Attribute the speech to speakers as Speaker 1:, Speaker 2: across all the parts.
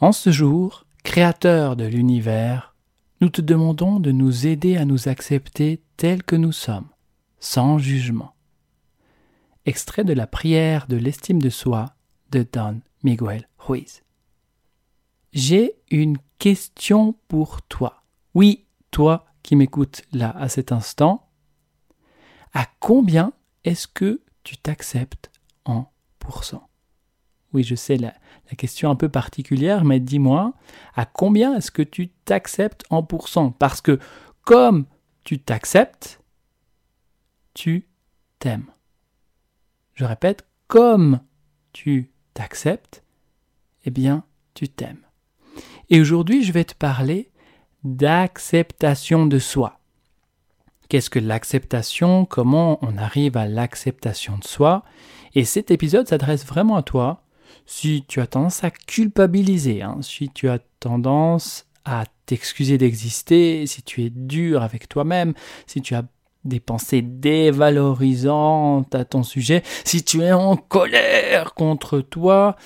Speaker 1: En ce jour, Créateur de l'univers, nous te demandons de nous aider à nous accepter tels que nous sommes, sans jugement. Extrait de la prière de l'estime de soi de Don Miguel Ruiz. J'ai une question pour toi. Oui, toi qui m'écoutes là à cet instant. À combien est-ce que tu t'acceptes en pourcent Oui, je sais la, question un peu particulière, mais dis-moi, à combien est-ce que tu t'acceptes en pourcent? Parce que comme tu t'acceptes, tu t'aimes. Je répète, comme tu t'acceptes, eh bien, tu t'aimes. Et aujourd'hui, je vais te parler d'acceptation de soi. Qu'est-ce que l'acceptation? Comment on arrive à l'acceptation de soi? Et cet épisode s'adresse vraiment à toi si tu as tendance à culpabiliser, hein, si tu as tendance à t'excuser d'exister, si tu es dur avec toi-même, si tu as des pensées dévalorisantes à ton sujet, si tu es en colère contre toi,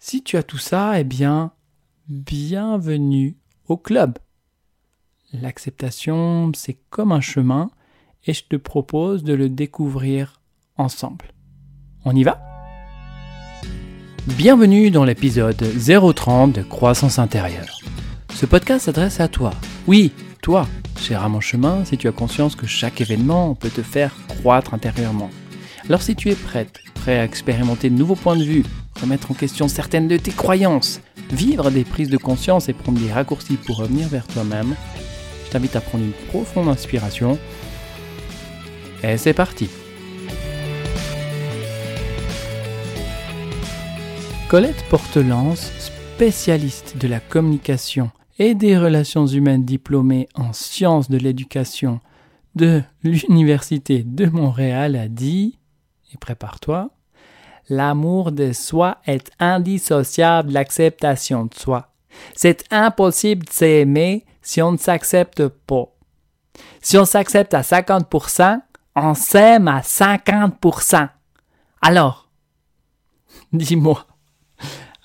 Speaker 1: si tu as tout ça, eh bien, bienvenue au club. L'acceptation, c'est comme un chemin et je te propose de le découvrir ensemble. On y va? Bienvenue dans l'épisode 030 de Croissance intérieure. Ce podcast s'adresse à toi. Oui, toi, cher à mon chemin, si tu as conscience que chaque événement peut te faire croître intérieurement. Alors si tu es prête, prêt à expérimenter de nouveaux points de vue, remettre en question certaines de tes croyances, vivre des prises de conscience et prendre des raccourcis pour revenir vers toi-même, je t'invite à prendre une profonde inspiration. Et c'est parti Colette Portelance, spécialiste de la communication et des relations humaines diplômée en sciences de l'éducation de l'Université de Montréal, a dit, et prépare-toi, L'amour de soi est indissociable de l'acceptation de soi. C'est impossible de s'aimer si on ne s'accepte pas. Si on s'accepte à 50%, on s'aime à 50%. Alors, dis-moi,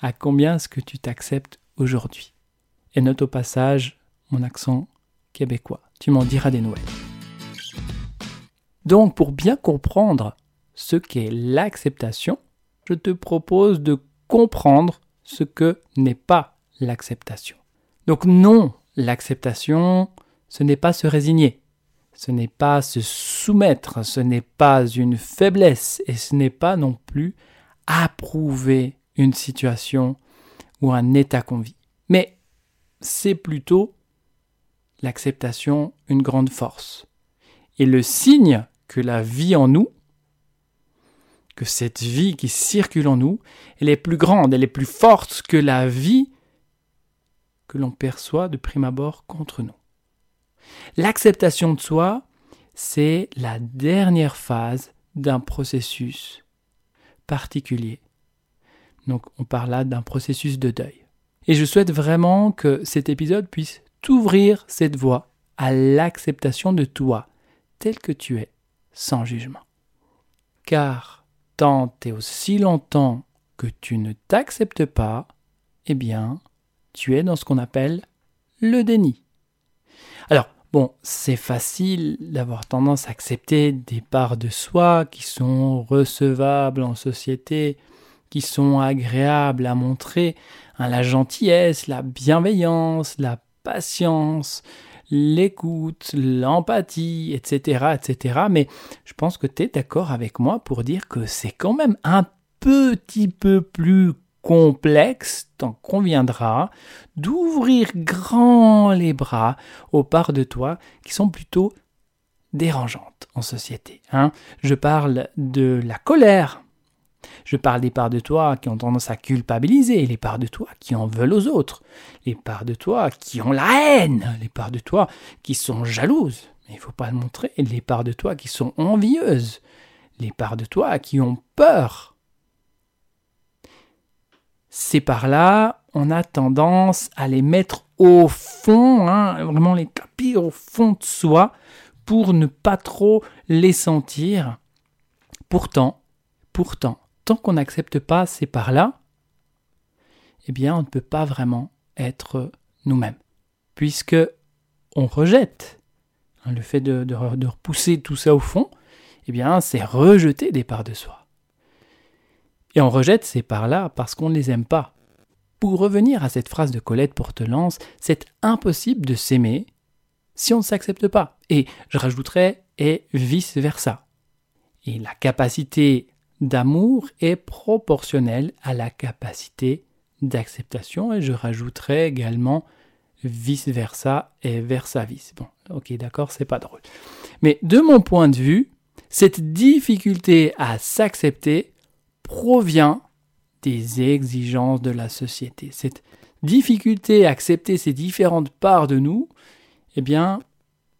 Speaker 1: à combien est-ce que tu t'acceptes aujourd'hui? Et note au passage mon accent québécois. Tu m'en diras des nouvelles. Donc, pour bien comprendre ce qu'est l'acceptation, je te propose de comprendre ce que n'est pas l'acceptation. Donc non, l'acceptation, ce n'est pas se résigner, ce n'est pas se soumettre, ce n'est pas une faiblesse et ce n'est pas non plus approuver une situation ou un état qu'on vit. Mais c'est plutôt l'acceptation une grande force. Et le signe que la vie en nous, que cette vie qui circule en nous, elle est plus grande, elle est plus forte que la vie que l'on perçoit de prime abord contre nous. L'acceptation de soi, c'est la dernière phase d'un processus particulier donc on parle là d'un processus de deuil. Et je souhaite vraiment que cet épisode puisse t'ouvrir cette voie à l'acceptation de toi, tel que tu es, sans jugement. Car tant et aussi longtemps que tu ne t'acceptes pas, eh bien, tu es dans ce qu'on appelle le déni. Alors, bon, c'est facile d'avoir tendance à accepter des parts de soi qui sont recevables en société, qui sont agréables à montrer, hein, la gentillesse, la bienveillance, la patience, l'écoute, l'empathie, etc., etc. Mais je pense que tu es d'accord avec moi pour dire que c'est quand même un petit peu plus complexe, t'en conviendra, d'ouvrir grand les bras aux parts de toi qui sont plutôt dérangeantes en société. Hein. Je parle de la colère, je parle des parts de toi qui ont tendance à culpabiliser, les parts de toi qui en veulent aux autres, les parts de toi qui ont la haine, les parts de toi qui sont jalouses, mais il ne faut pas le montrer, les parts de toi qui sont envieuses, les parts de toi qui ont peur. Ces parts-là, on a tendance à les mettre au fond, hein, vraiment les tapis au fond de soi, pour ne pas trop les sentir. Pourtant, pourtant, qu'on n'accepte pas ces parts-là, eh bien, on ne peut pas vraiment être nous-mêmes, puisque on rejette. Hein, le fait de, de, repousser tout ça au fond, eh bien, c'est rejeter des parts de soi. Et on rejette ces parts-là parce qu'on ne les aime pas. Pour revenir à cette phrase de Colette Portelance, c'est impossible de s'aimer si on ne s'accepte pas. Et je rajouterais, et vice-versa. Et la capacité d'amour est proportionnelle à la capacité d'acceptation, et je rajouterais également vice-versa et versa-vis. Bon, ok, d'accord, c'est pas drôle. Mais de mon point de vue, cette difficulté à s'accepter provient des exigences de la société. Cette difficulté à accepter ces différentes parts de nous, eh bien,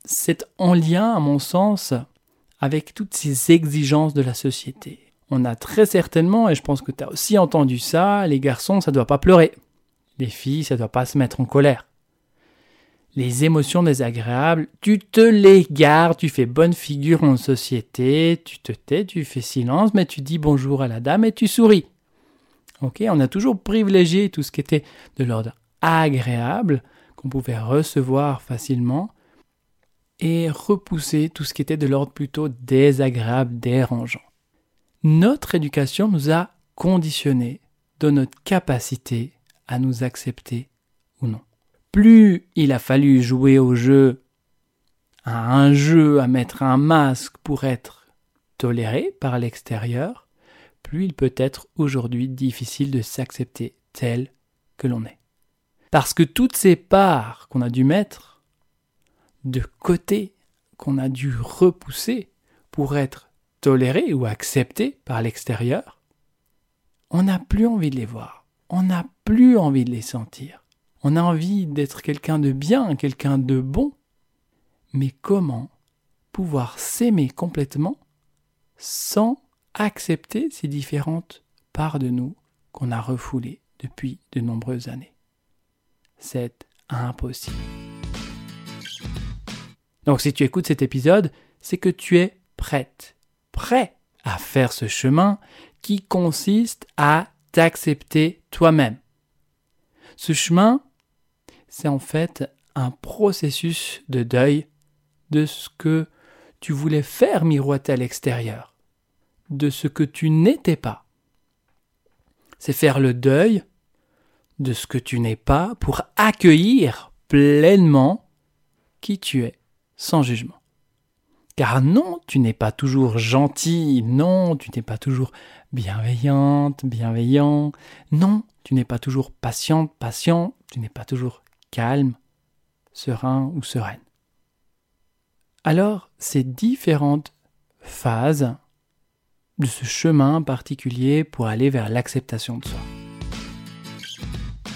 Speaker 1: c'est en lien, à mon sens, avec toutes ces exigences de la société. On a très certainement, et je pense que tu as aussi entendu ça, les garçons, ça doit pas pleurer. Les filles, ça ne doit pas se mettre en colère. Les émotions désagréables, tu te les gardes, tu fais bonne figure en société, tu te tais, tu fais silence, mais tu dis bonjour à la dame et tu souris. Ok, on a toujours privilégié tout ce qui était de l'ordre agréable, qu'on pouvait recevoir facilement, et repousser tout ce qui était de l'ordre plutôt désagréable, dérangeant. Notre éducation nous a conditionnés de notre capacité à nous accepter ou non. Plus il a fallu jouer au jeu, à un jeu, à mettre un masque pour être toléré par l'extérieur, plus il peut être aujourd'hui difficile de s'accepter tel que l'on est. Parce que toutes ces parts qu'on a dû mettre de côté, qu'on a dû repousser pour être toléré ou accepté par l'extérieur, on n'a plus envie de les voir, on n'a plus envie de les sentir. On a envie d'être quelqu'un de bien, quelqu'un de bon. Mais comment pouvoir s'aimer complètement sans accepter ces différentes parts de nous qu'on a refoulées depuis de nombreuses années? C'est impossible. Donc si tu écoutes cet épisode, c'est que tu es prête, prêt à faire ce chemin qui consiste à t'accepter toi-même. Ce chemin, c'est en fait un processus de deuil de ce que tu voulais faire miroiter à l'extérieur, de ce que tu n'étais pas. C'est faire le deuil de ce que tu n'es pas pour accueillir pleinement qui tu es, sans jugement. Car non, tu n'es pas toujours gentil, non, tu n'es pas toujours bienveillante, bienveillant, non, tu n'es pas toujours patiente, patient, tu n'es pas toujours calme, serein ou sereine. Alors, ces différentes phases de ce chemin particulier pour aller vers l'acceptation de soi.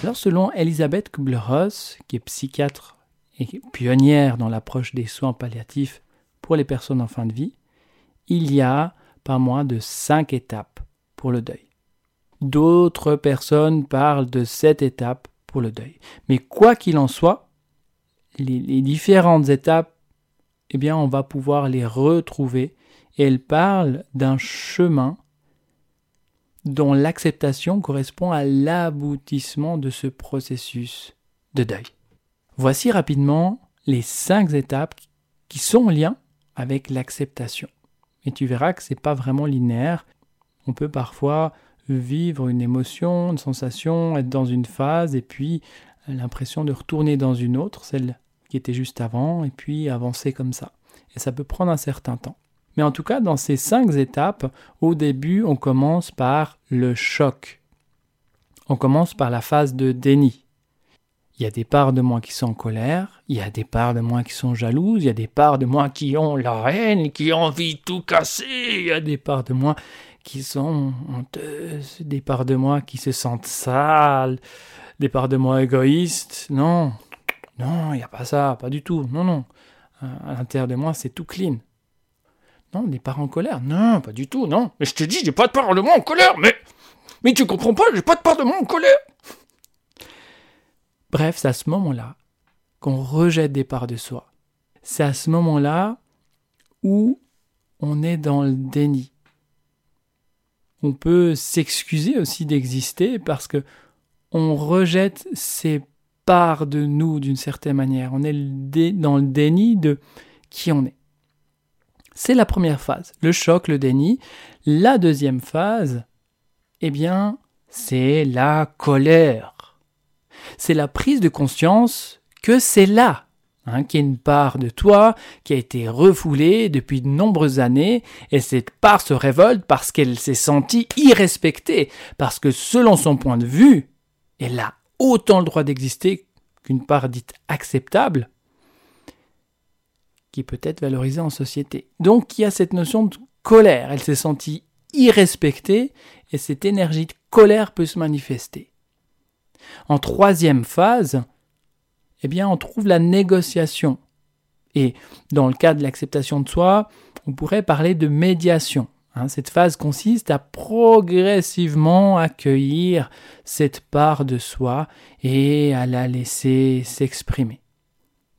Speaker 1: Alors, selon Elisabeth Kubler-Ross, qui est psychiatre et pionnière dans l'approche des soins palliatifs pour les personnes en fin de vie, il y a pas moins de cinq étapes pour le deuil. D'autres personnes parlent de sept étapes pour le deuil. Mais quoi qu'il en soit, les, différentes étapes, eh bien, on va pouvoir les retrouver. Et elles parlent d'un chemin dont l'acceptation correspond à l'aboutissement de ce processus de deuil. Voici rapidement les cinq étapes qui sont en lien avec l'acceptation. Et tu verras que ce n'est pas vraiment linéaire. On peut parfois vivre une émotion, une sensation, être dans une phase et puis l'impression de retourner dans une autre, celle qui était juste avant, et puis avancer comme ça. Et ça peut prendre un certain temps. Mais en tout cas, dans ces cinq étapes, au début, on commence par le choc. On commence par la phase de déni. Il y a des parts de moi qui sont en colère, il y a des parts de moi qui sont jalouses, il y a des parts de moi qui ont la haine, qui ont envie de tout casser, il y a des parts de moi qui sont honteuses, des parts de moi qui se sentent sales, des parts de moi égoïstes. Non, non, il n'y a pas ça, pas du tout. Non, non. À l'intérieur de moi, c'est tout clean. Non, des parts en colère. Non, pas du tout, non. Mais je te dis, j'ai pas de part de moi en colère, mais. Mais tu comprends pas, j'ai pas de part de moi en colère. Bref, c'est à ce moment-là qu'on rejette des parts de soi. C'est à ce moment-là où on est dans le déni. On peut s'excuser aussi d'exister parce que on rejette ces parts de nous d'une certaine manière. On est dans le déni de qui on est. C'est la première phase, le choc, le déni. La deuxième phase, eh bien, c'est la colère. C'est la prise de conscience que c'est là hein, qu'il y a une part de toi qui a été refoulée depuis de nombreuses années, et cette part se révolte parce qu'elle s'est sentie irrespectée, parce que selon son point de vue, elle a autant le droit d'exister qu'une part dite acceptable, qui peut être valorisée en société. Donc il y a cette notion de colère, elle s'est sentie irrespectée, et cette énergie de colère peut se manifester. En troisième phase, eh bien, on trouve la négociation. Et dans le cas de l'acceptation de soi, on pourrait parler de médiation. Hein. cette phase consiste à progressivement accueillir cette part de soi et à la laisser s'exprimer.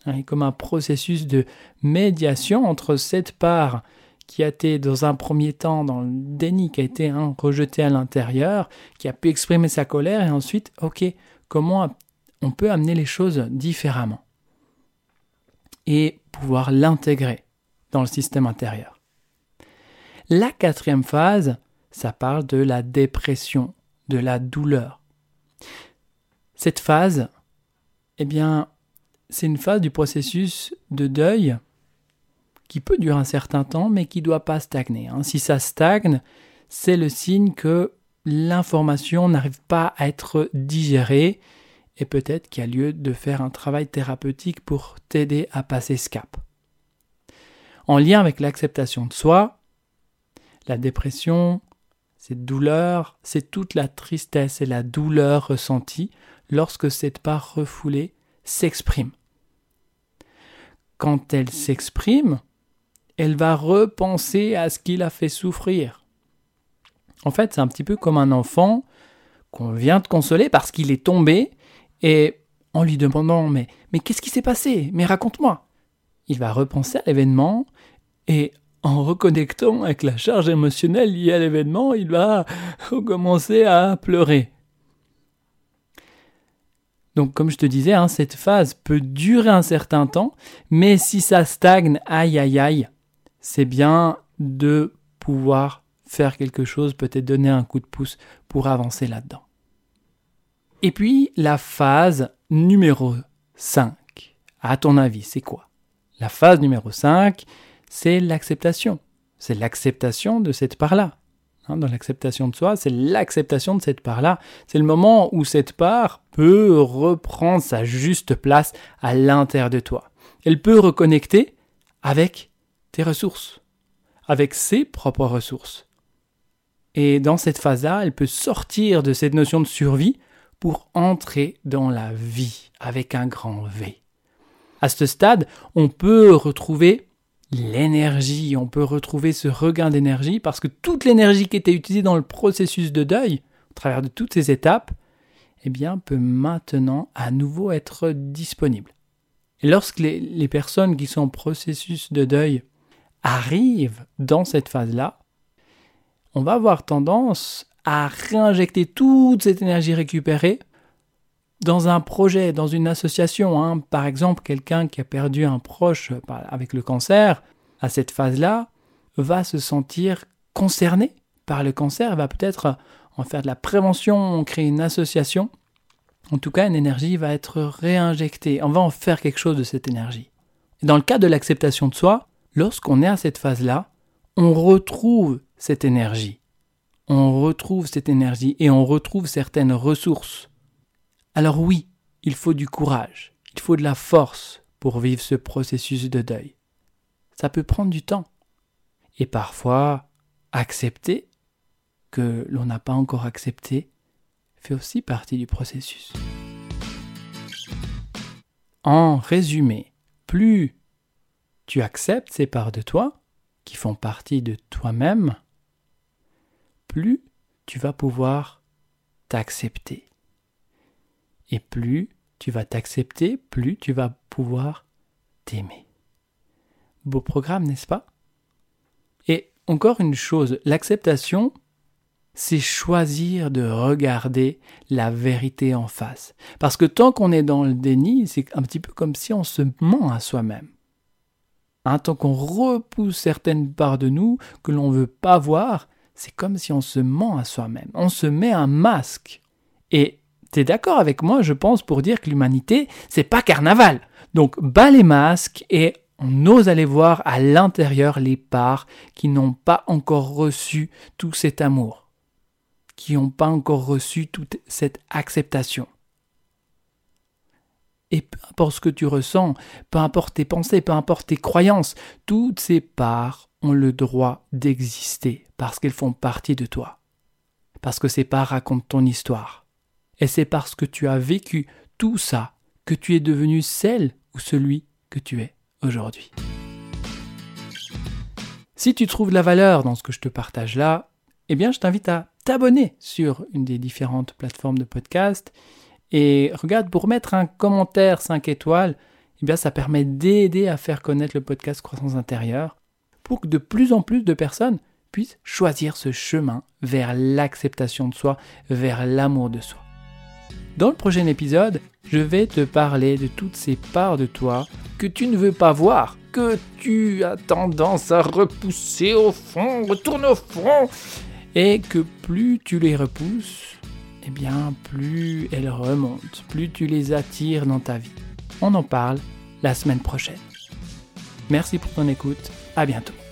Speaker 1: Hein, comme un processus de médiation entre cette part qui a été dans un premier temps dans le déni, qui a été hein, rejetée à l'intérieur, qui a pu exprimer sa colère, et ensuite, ok, comment on peut amener les choses différemment et pouvoir l'intégrer dans le système intérieur. La quatrième phase, ça parle de la dépression, de la douleur. Cette phase, eh bien, c'est une phase du processus de deuil qui peut durer un certain temps, mais qui ne doit pas stagner. Hein. Si ça stagne, c'est le signe que l'information n'arrive pas à être digérée et peut-être qu'il y a lieu de faire un travail thérapeutique pour t'aider à passer ce cap. En lien avec l'acceptation de soi, la dépression, cette douleur, c'est toute la tristesse et la douleur ressentie lorsque cette part refoulée s'exprime. Quand elle s'exprime, elle va repenser à ce qui l'a fait souffrir. En fait, c'est un petit peu comme un enfant qu'on vient de consoler parce qu'il est tombé et en lui demandant mais, mais qu'est-ce qui s'est passé? Mais raconte-moi. Il va repenser à l'événement et en reconnectant avec la charge émotionnelle liée à l'événement, il va recommencer à pleurer. Donc comme je te disais, hein, cette phase peut durer un certain temps, mais si ça stagne, aïe aïe aïe, c'est bien de pouvoir faire quelque chose, peut-être donner un coup de pouce pour avancer là-dedans. Et puis la phase numéro 5. À ton avis, c'est quoi? La phase numéro 5, c'est l'acceptation. C'est l'acceptation de cette part-là. Hein, dans l'acceptation de soi, c'est l'acceptation de cette part-là. C'est le moment où cette part peut reprendre sa juste place à l'intérieur de toi. Elle peut reconnecter avec ressources, avec ses propres ressources. Et dans cette phase-là, elle peut sortir de cette notion de survie pour entrer dans la vie avec un grand V. À ce stade, on peut retrouver l'énergie, on peut retrouver ce regain d'énergie parce que toute l'énergie qui était utilisée dans le processus de deuil, au travers de toutes ces étapes, eh bien, peut maintenant à nouveau être disponible. Et lorsque les, les personnes qui sont en processus de deuil arrive dans cette phase-là, on va avoir tendance à réinjecter toute cette énergie récupérée dans un projet, dans une association. Hein. Par exemple, quelqu'un qui a perdu un proche avec le cancer, à cette phase-là, va se sentir concerné par le cancer, va peut-être en faire de la prévention, créer une association. En tout cas, une énergie va être réinjectée. On va en faire quelque chose de cette énergie. dans le cas de l'acceptation de soi, lorsqu'on est à cette phase-là, on retrouve cette énergie. On retrouve cette énergie et on retrouve certaines ressources. Alors oui, il faut du courage, il faut de la force pour vivre ce processus de deuil. Ça peut prendre du temps. Et parfois, accepter que l'on n'a pas encore accepté fait aussi partie du processus. En résumé, plus tu acceptes ces parts de toi, qui font partie de toi-même, plus tu vas pouvoir t'accepter. Et plus tu vas t'accepter, plus tu vas pouvoir t'aimer. Beau programme, n'est-ce pas? Et encore une chose, l'acceptation, c'est choisir de regarder la vérité en face. Parce que tant qu'on est dans le déni, c'est un petit peu comme si on se ment à soi-même. Hein, tant qu'on repousse certaines parts de nous que l'on ne veut pas voir, c'est comme si on se ment à soi-même. On se met un masque. Et tu es d'accord avec moi, je pense, pour dire que l'humanité, c'est pas carnaval. Donc, bas les masques et on ose aller voir à l'intérieur les parts qui n'ont pas encore reçu tout cet amour, qui n'ont pas encore reçu toute cette acceptation. Et peu importe ce que tu ressens, peu importe tes pensées, peu importe tes croyances, toutes ces parts ont le droit d'exister parce qu'elles font partie de toi. Parce que ces parts racontent ton histoire. Et c'est parce que tu as vécu tout ça que tu es devenu celle ou celui que tu es aujourd'hui. Si tu trouves de la valeur dans ce que je te partage là, eh bien je t'invite à t'abonner sur une des différentes plateformes de podcast et regarde pour mettre un commentaire 5 étoiles, eh bien ça permet d'aider à faire connaître le podcast Croissance intérieure pour que de plus en plus de personnes puissent choisir ce chemin vers l'acceptation de soi, vers l'amour de soi. Dans le prochain épisode, je vais te parler de toutes ces parts de toi que tu ne veux pas voir, que tu as tendance à repousser au fond, retourne au fond, et que plus tu les repousses, eh bien plus elles remontent, plus tu les attires dans ta vie. On en parle la semaine prochaine. Merci pour ton écoute, à bientôt.